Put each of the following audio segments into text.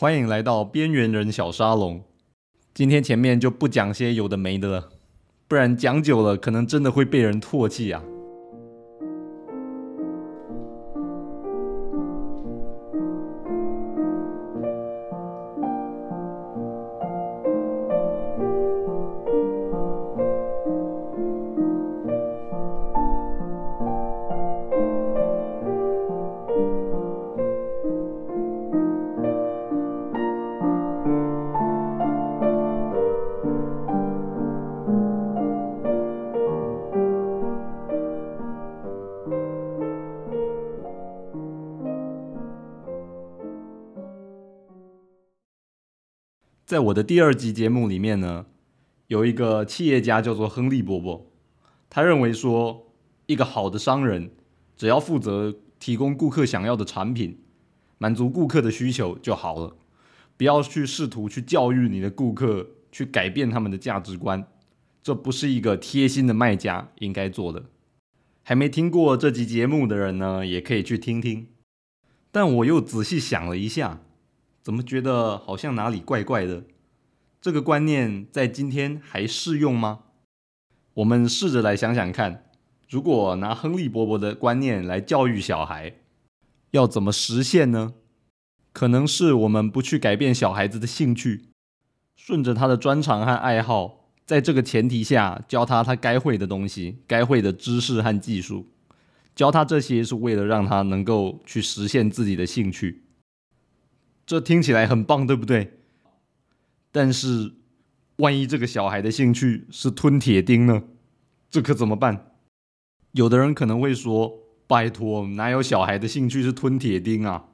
欢迎来到边缘人小沙龙。今天前面就不讲些有的没的了，不然讲久了可能真的会被人唾弃啊。在我的第二集节目里面呢，有一个企业家叫做亨利伯伯，他认为说，一个好的商人只要负责提供顾客想要的产品，满足顾客的需求就好了，不要去试图去教育你的顾客，去改变他们的价值观，这不是一个贴心的卖家应该做的。还没听过这集节目的人呢，也可以去听听。但我又仔细想了一下。怎么觉得好像哪里怪怪的？这个观念在今天还适用吗？我们试着来想想看，如果拿亨利伯伯的观念来教育小孩，要怎么实现呢？可能是我们不去改变小孩子的兴趣，顺着他的专长和爱好，在这个前提下教他他该会的东西、该会的知识和技术，教他这些是为了让他能够去实现自己的兴趣。这听起来很棒，对不对？但是，万一这个小孩的兴趣是吞铁钉呢？这可怎么办？有的人可能会说：“拜托，哪有小孩的兴趣是吞铁钉啊？”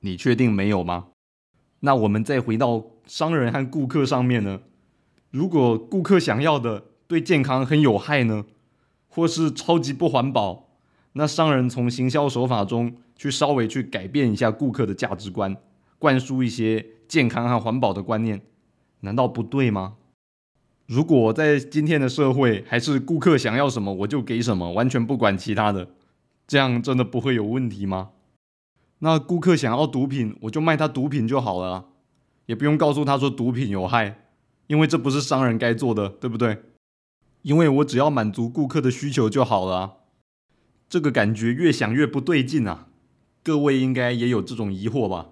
你确定没有吗？那我们再回到商人和顾客上面呢？如果顾客想要的对健康很有害呢，或是超级不环保，那商人从行销手法中。去稍微去改变一下顾客的价值观，灌输一些健康和环保的观念，难道不对吗？如果在今天的社会，还是顾客想要什么我就给什么，完全不管其他的，这样真的不会有问题吗？那顾客想要毒品，我就卖他毒品就好了，也不用告诉他说毒品有害，因为这不是商人该做的，对不对？因为我只要满足顾客的需求就好了，这个感觉越想越不对劲啊！各位应该也有这种疑惑吧？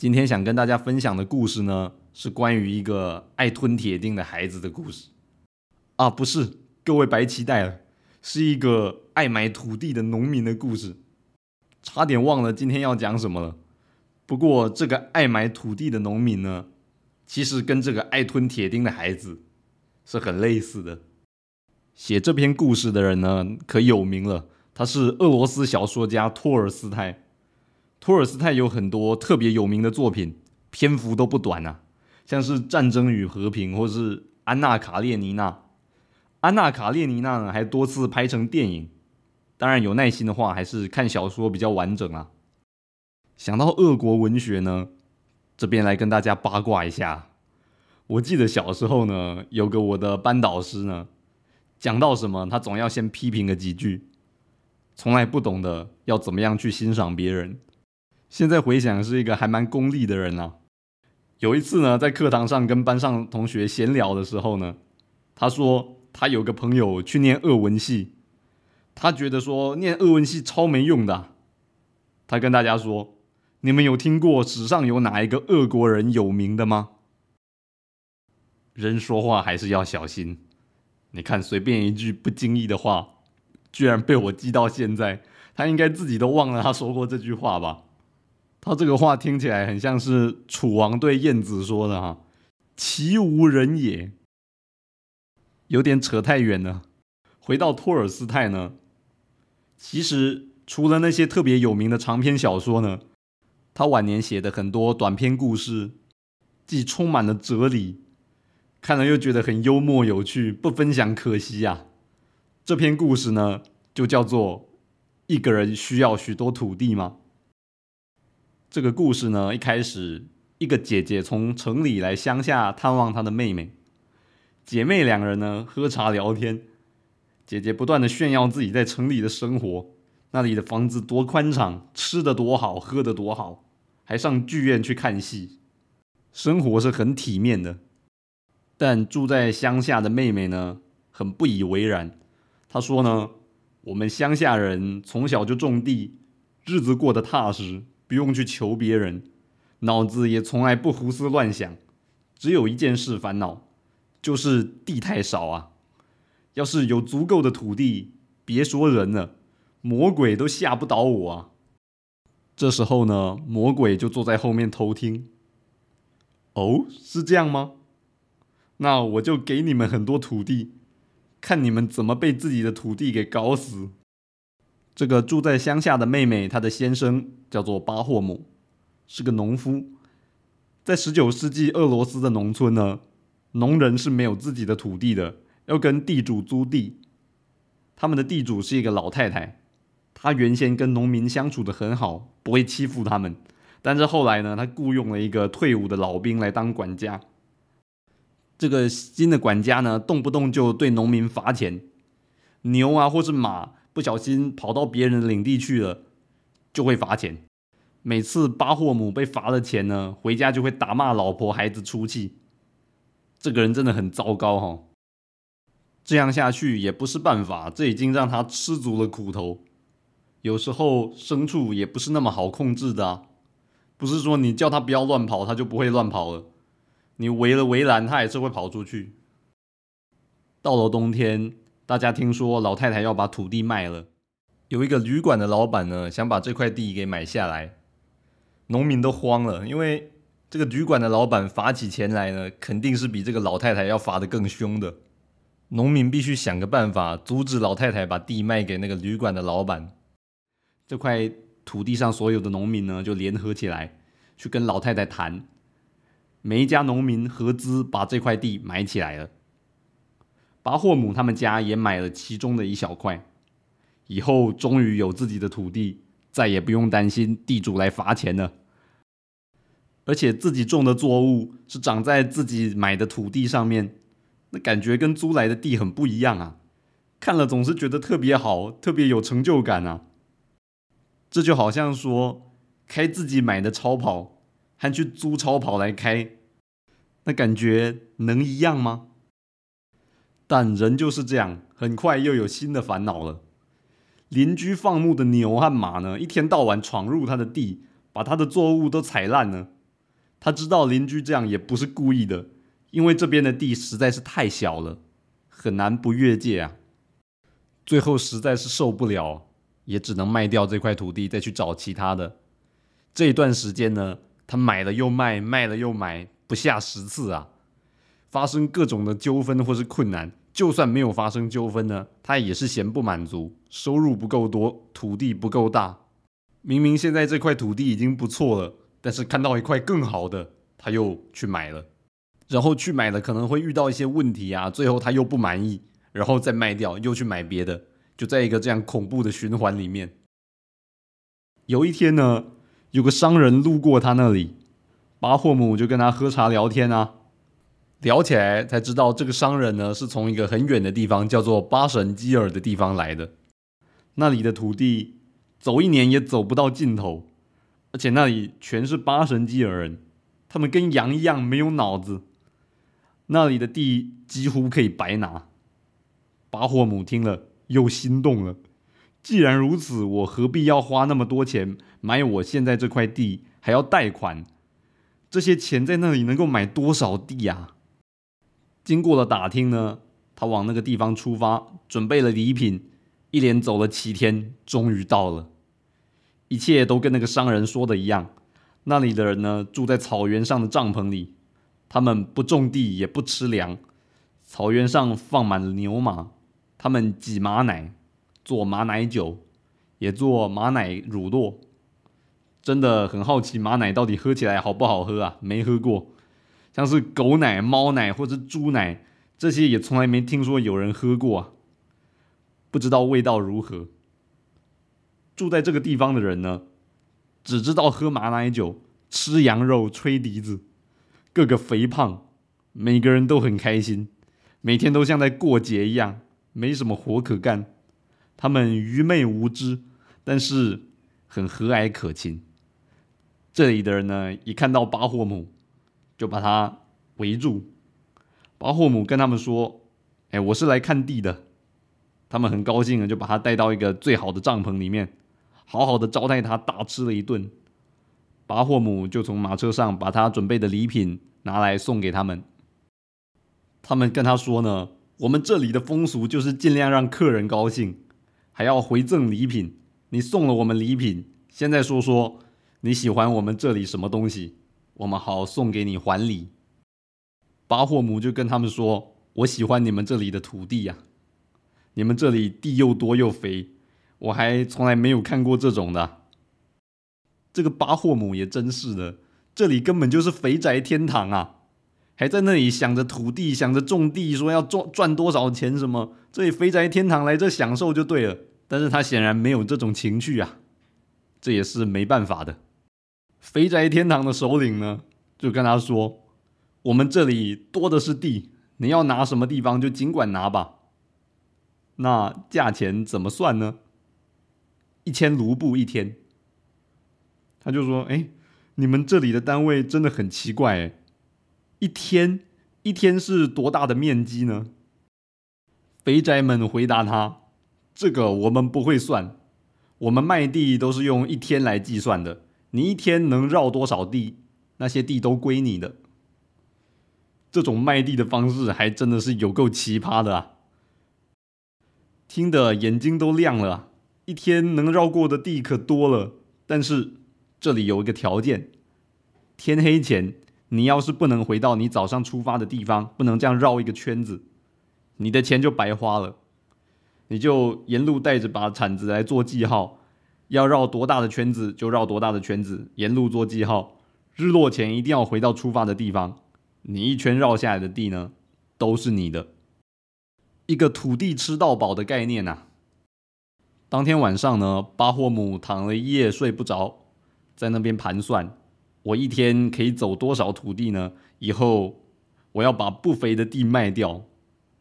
今天想跟大家分享的故事呢，是关于一个爱吞铁钉的孩子的故事。啊，不是，各位白期待了，是一个爱买土地的农民的故事。差点忘了今天要讲什么了。不过这个爱买土地的农民呢，其实跟这个爱吞铁钉的孩子是很类似的。写这篇故事的人呢，可有名了。他是俄罗斯小说家托尔斯泰。托尔斯泰有很多特别有名的作品，篇幅都不短啊，像是《战争与和平》或是《安娜卡列尼娜》。《安娜卡列尼娜》呢，还多次拍成电影。当然，有耐心的话，还是看小说比较完整啊。想到俄国文学呢，这边来跟大家八卦一下。我记得小时候呢，有个我的班导师呢，讲到什么，他总要先批评个几句。从来不懂得要怎么样去欣赏别人。现在回想，是一个还蛮功利的人啊。有一次呢，在课堂上跟班上同学闲聊的时候呢，他说他有个朋友去念俄文系，他觉得说念俄文系超没用的。他跟大家说：“你们有听过史上有哪一个俄国人有名的吗？”人说话还是要小心。你看，随便一句不经意的话。居然被我记到现在，他应该自己都忘了他说过这句话吧？他这个话听起来很像是楚王对晏子说的哈，“其无人也”，有点扯太远了。回到托尔斯泰呢，其实除了那些特别有名的长篇小说呢，他晚年写的很多短篇故事，既充满了哲理，看了又觉得很幽默有趣，不分享可惜呀。这篇故事呢，就叫做“一个人需要许多土地吗？”这个故事呢，一开始，一个姐姐从城里来乡下探望她的妹妹，姐妹两人呢喝茶聊天，姐姐不断的炫耀自己在城里的生活，那里的房子多宽敞，吃的多好，喝的多好，还上剧院去看戏，生活是很体面的。但住在乡下的妹妹呢，很不以为然。她说呢：“我们乡下人从小就种地，日子过得踏实，不用去求别人，脑子也从来不胡思乱想。只有一件事烦恼，就是地太少啊。要是有足够的土地，别说人了，魔鬼都吓不倒我啊。”这时候呢，魔鬼就坐在后面偷听。哦，是这样吗？那我就给你们很多土地，看你们怎么被自己的土地给搞死。这个住在乡下的妹妹，她的先生叫做巴霍姆，是个农夫。在十九世纪俄罗斯的农村呢，农人是没有自己的土地的，要跟地主租地。他们的地主是一个老太太，她原先跟农民相处的很好，不会欺负他们。但是后来呢，她雇佣了一个退伍的老兵来当管家。这个新的管家呢，动不动就对农民罚钱，牛啊或是马不小心跑到别人的领地去了，就会罚钱。每次巴霍姆被罚了钱呢，回家就会打骂老婆孩子出气。这个人真的很糟糕哈，这样下去也不是办法，这已经让他吃足了苦头。有时候牲畜也不是那么好控制的啊，不是说你叫他不要乱跑，他就不会乱跑了。你围了围栏，他也是会跑出去。到了冬天，大家听说老太太要把土地卖了，有一个旅馆的老板呢，想把这块地给买下来。农民都慌了，因为这个旅馆的老板罚起钱来呢，肯定是比这个老太太要罚的更凶的。农民必须想个办法阻止老太太把地卖给那个旅馆的老板。这块土地上所有的农民呢，就联合起来去跟老太太谈。每一家农民合资把这块地买起来了，巴霍姆他们家也买了其中的一小块，以后终于有自己的土地，再也不用担心地主来罚钱了。而且自己种的作物是长在自己买的土地上面，那感觉跟租来的地很不一样啊！看了总是觉得特别好，特别有成就感啊！这就好像说开自己买的超跑。还去租超跑来开，那感觉能一样吗？但人就是这样，很快又有新的烦恼了。邻居放牧的牛和马呢，一天到晚闯入他的地，把他的作物都踩烂了。他知道邻居这样也不是故意的，因为这边的地实在是太小了，很难不越界啊。最后实在是受不了，也只能卖掉这块土地，再去找其他的。这一段时间呢？他买了又卖，卖了又买，不下十次啊！发生各种的纠纷或是困难，就算没有发生纠纷呢，他也是嫌不满足，收入不够多，土地不够大。明明现在这块土地已经不错了，但是看到一块更好的，他又去买了，然后去买了可能会遇到一些问题啊，最后他又不满意，然后再卖掉，又去买别的，就在一个这样恐怖的循环里面。有一天呢？有个商人路过他那里，巴霍姆就跟他喝茶聊天啊，聊起来才知道这个商人呢是从一个很远的地方叫做巴神基尔的地方来的，那里的土地走一年也走不到尽头，而且那里全是巴神基尔人，他们跟羊一样没有脑子，那里的地几乎可以白拿。巴霍姆听了又心动了。既然如此，我何必要花那么多钱买我现在这块地，还要贷款？这些钱在那里能够买多少地啊？经过了打听呢，他往那个地方出发，准备了礼品，一连走了七天，终于到了。一切都跟那个商人说的一样，那里的人呢住在草原上的帐篷里，他们不种地也不吃粮，草原上放满了牛马，他们挤马奶。做马奶酒，也做马奶乳酪，真的很好奇马奶到底喝起来好不好喝啊？没喝过，像是狗奶、猫奶或者猪奶这些也从来没听说有人喝过啊，不知道味道如何。住在这个地方的人呢，只知道喝马奶酒、吃羊肉、吹笛子，个个肥胖，每个人都很开心，每天都像在过节一样，没什么活可干。他们愚昧无知，但是很和蔼可亲。这里的人呢，一看到巴霍姆，就把他围住。巴霍姆跟他们说：“哎，我是来看地的。”他们很高兴的就把他带到一个最好的帐篷里面，好好的招待他，大吃了一顿。巴霍姆就从马车上把他准备的礼品拿来送给他们。他们跟他说呢：“我们这里的风俗就是尽量让客人高兴，还要回赠礼品。你送了我们礼品，现在说说你喜欢我们这里什么东西，我们好送给你还礼。”巴霍姆就跟他们说：“我喜欢你们这里的土地呀。”你们这里地又多又肥，我还从来没有看过这种的。这个巴霍姆也真是的，这里根本就是肥宅天堂啊！还在那里想着土地，想着种地，说要赚赚多少钱什么？这里肥宅天堂来这享受就对了。但是他显然没有这种情趣啊，这也是没办法的。肥宅天堂的首领呢，就跟他说：“我们这里多的是地，你要拿什么地方就尽管拿吧。”那价钱怎么算呢？一千卢布一天。他就说：“哎，你们这里的单位真的很奇怪，哎，一天一天是多大的面积呢？”肥宅们回答他：“这个我们不会算，我们卖地都是用一天来计算的。你一天能绕多少地，那些地都归你的。这种卖地的方式还真的是有够奇葩的啊！”听得眼睛都亮了，一天能绕过的地可多了，但是这里有一个条件：天黑前，你要是不能回到你早上出发的地方，不能这样绕一个圈子，你的钱就白花了。你就沿路带着把铲子来做记号，要绕多大的圈子就绕多大的圈子，沿路做记号。日落前一定要回到出发的地方，你一圈绕下来的地呢，都是你的。一个土地吃到饱的概念呐。当天晚上呢，巴霍姆躺了一夜睡不着，在那边盘算：我一天可以走多少土地呢？以后我要把不肥的地卖掉，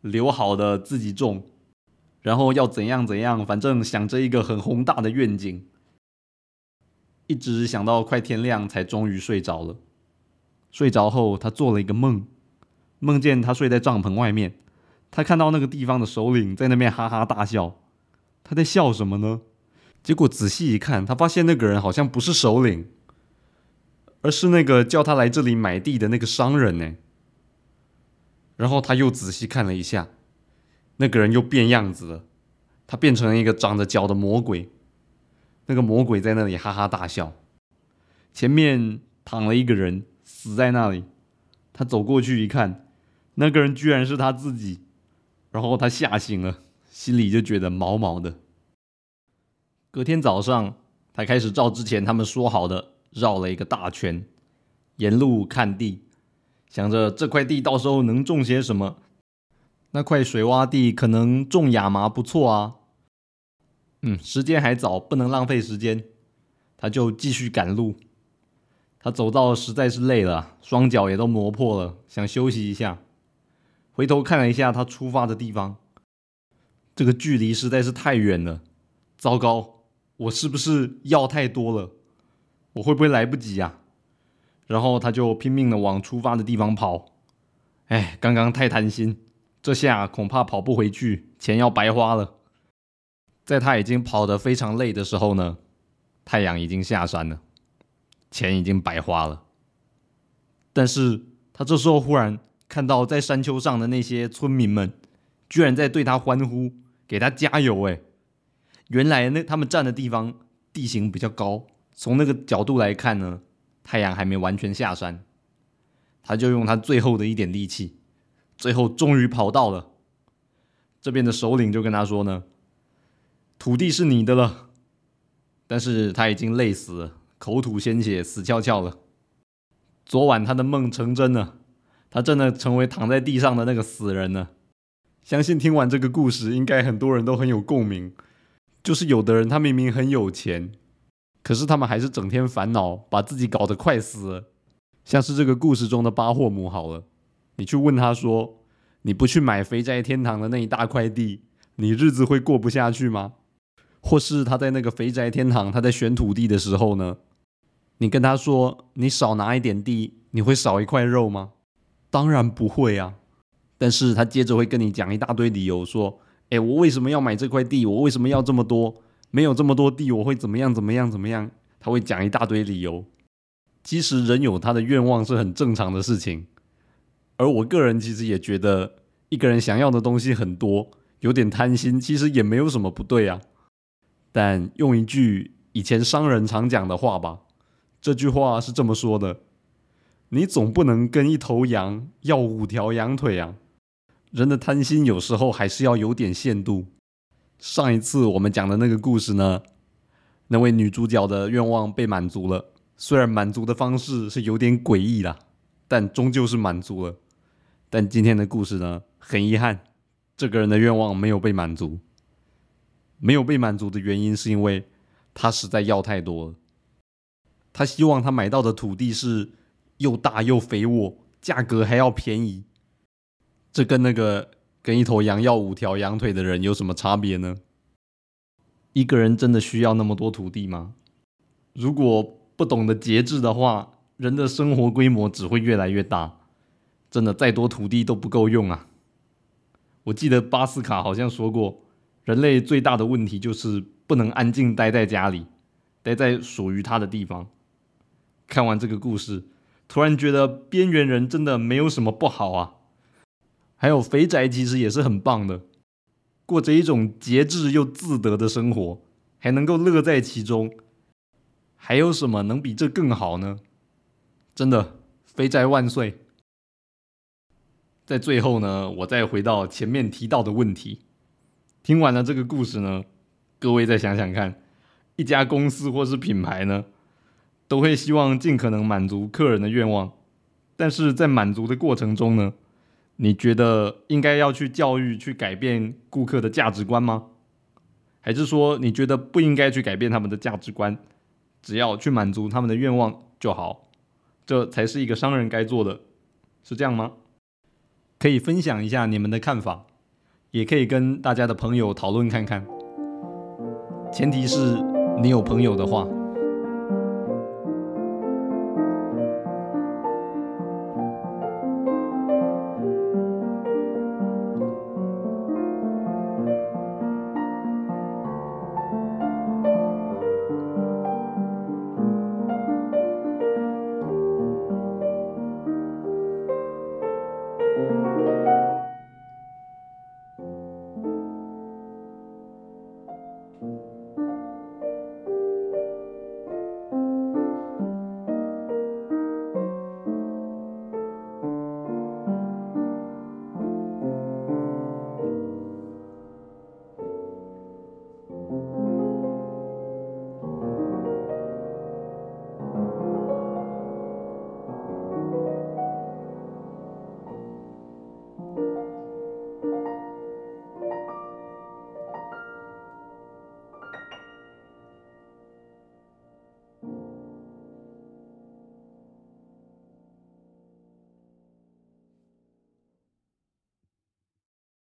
留好的自己种，然后要怎样怎样，反正想着一个很宏大的愿景，一直想到快天亮才终于睡着了。睡着后，他做了一个梦，梦见他睡在帐篷外面。他看到那个地方的首领在那边哈哈大笑，他在笑什么呢？结果仔细一看，他发现那个人好像不是首领，而是那个叫他来这里买地的那个商人呢。然后他又仔细看了一下，那个人又变样子了，他变成了一个长着脚的魔鬼。那个魔鬼在那里哈哈大笑，前面躺了一个人，死在那里。他走过去一看，那个人居然是他自己。然后他吓醒了，心里就觉得毛毛的。隔天早上，他开始照之前他们说好的绕了一个大圈，沿路看地，想着这块地到时候能种些什么。那块水洼地可能种亚麻不错啊。嗯，时间还早，不能浪费时间。他就继续赶路。他走到实在是累了，双脚也都磨破了，想休息一下。回头看了一下他出发的地方，这个距离实在是太远了。糟糕，我是不是药太多了？我会不会来不及呀？然后他就拼命的往出发的地方跑。哎，刚刚太贪心，这下恐怕跑不回去，钱要白花了。在他已经跑得非常累的时候呢，太阳已经下山了，钱已经白花了。但是他这时候忽然。看到在山丘上的那些村民们，居然在对他欢呼，给他加油！哎，原来那他们站的地方地形比较高，从那个角度来看呢，太阳还没完全下山，他就用他最后的一点力气，最后终于跑到了。这边的首领就跟他说呢：“土地是你的了。”但是他已经累死了，口吐鲜血，死翘翘了。昨晚他的梦成真了。他真的成为躺在地上的那个死人了。相信听完这个故事，应该很多人都很有共鸣。就是有的人他明明很有钱，可是他们还是整天烦恼，把自己搞得快死了。像是这个故事中的巴霍姆好了，你去问他说：“你不去买肥宅天堂的那一大块地，你日子会过不下去吗？”或是他在那个肥宅天堂，他在选土地的时候呢，你跟他说你少拿一点地，你会少一块肉吗？当然不会啊。但是他接着会跟你讲一大堆理由，说：“哎，我为什么要买这块地？我为什么要这么多？没有这么多地，我会怎么样？怎么样？怎么样？”他会讲一大堆理由。其实人有他的愿望是很正常的事情，而我个人其实也觉得，一个人想要的东西很多，有点贪心，其实也没有什么不对啊。但用一句以前商人常讲的话吧，这句话是这么说的：“你总不能跟一头羊要五条羊腿啊。”人的贪心有时候还是要有点限度。上一次我们讲的那个故事呢，那位女主角的愿望被满足了，虽然满足的方式是有点诡异啦，但终究是满足了。但今天的故事呢，很遗憾，这个人的愿望没有被满足。没有被满足的原因是因为他实在要太多了。他希望他买到的土地是又大又肥沃，价格还要便宜。这跟那个跟一头羊要五条羊腿的人有什么差别呢？一个人真的需要那么多土地吗？如果不懂得节制的话，人的生活规模只会越来越大。真的，再多土地都不够用啊！我记得巴斯卡好像说过，人类最大的问题就是不能安静待在家里，待在属于他的地方。看完这个故事，突然觉得边缘人真的没有什么不好啊！还有肥宅其实也是很棒的，过着一种节制又自得的生活，还能够乐在其中，还有什么能比这更好呢？真的，肥宅万岁！在最后呢，我再回到前面提到的问题，听完了这个故事呢，各位再想想看，一家公司或是品牌呢，都会希望尽可能满足客人的愿望，但是在满足的过程中呢？你觉得应该要去教育、去改变顾客的价值观吗？还是说你觉得不应该去改变他们的价值观，只要去满足他们的愿望就好？这才是一个商人该做的，是这样吗？可以分享一下你们的看法，也可以跟大家的朋友讨论看看。前提是你有朋友的话。